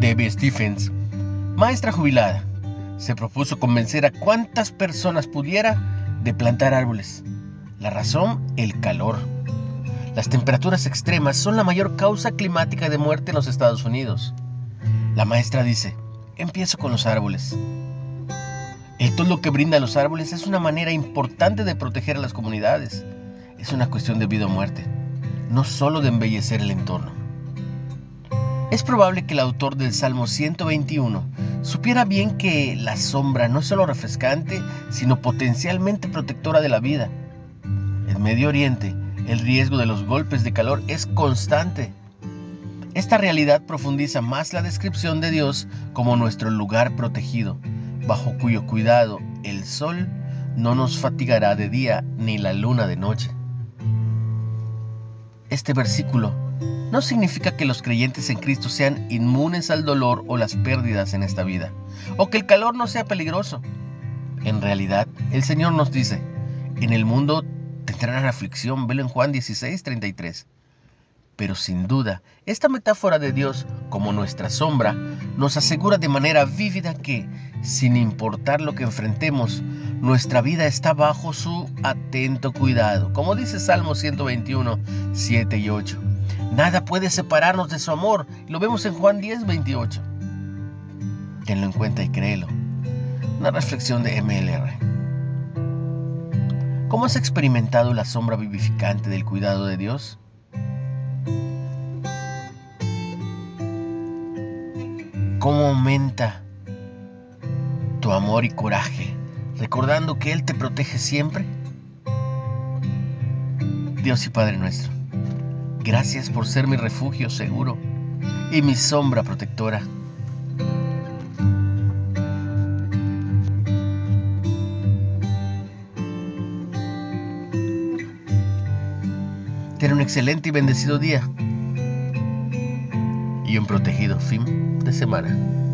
Debbie Stephens, maestra jubilada, se propuso convencer a cuantas personas pudiera de plantar árboles. La razón, el calor. Las temperaturas extremas son la mayor causa climática de muerte en los Estados Unidos. La maestra dice, empiezo con los árboles. El todo lo que brindan los árboles es una manera importante de proteger a las comunidades. Es una cuestión de vida o muerte, no solo de embellecer el entorno. Es probable que el autor del Salmo 121 supiera bien que la sombra no es solo refrescante, sino potencialmente protectora de la vida. En Medio Oriente, el riesgo de los golpes de calor es constante. Esta realidad profundiza más la descripción de Dios como nuestro lugar protegido, bajo cuyo cuidado el sol no nos fatigará de día ni la luna de noche. Este versículo no significa que los creyentes en Cristo sean inmunes al dolor o las pérdidas en esta vida, o que el calor no sea peligroso. En realidad, el Señor nos dice, en el mundo tendrán aflicción, velo en Juan 16, 33. Pero sin duda, esta metáfora de Dios como nuestra sombra nos asegura de manera vívida que, sin importar lo que enfrentemos, nuestra vida está bajo su atento cuidado, como dice Salmo 121, 7 y 8. Nada puede separarnos de su amor. Lo vemos en Juan 10, 28. Tenlo en cuenta y créelo. Una reflexión de MLR. ¿Cómo has experimentado la sombra vivificante del cuidado de Dios? ¿Cómo aumenta tu amor y coraje recordando que Él te protege siempre? Dios y Padre nuestro. Gracias por ser mi refugio seguro y mi sombra protectora. Ten un excelente y bendecido día y un protegido fin de semana.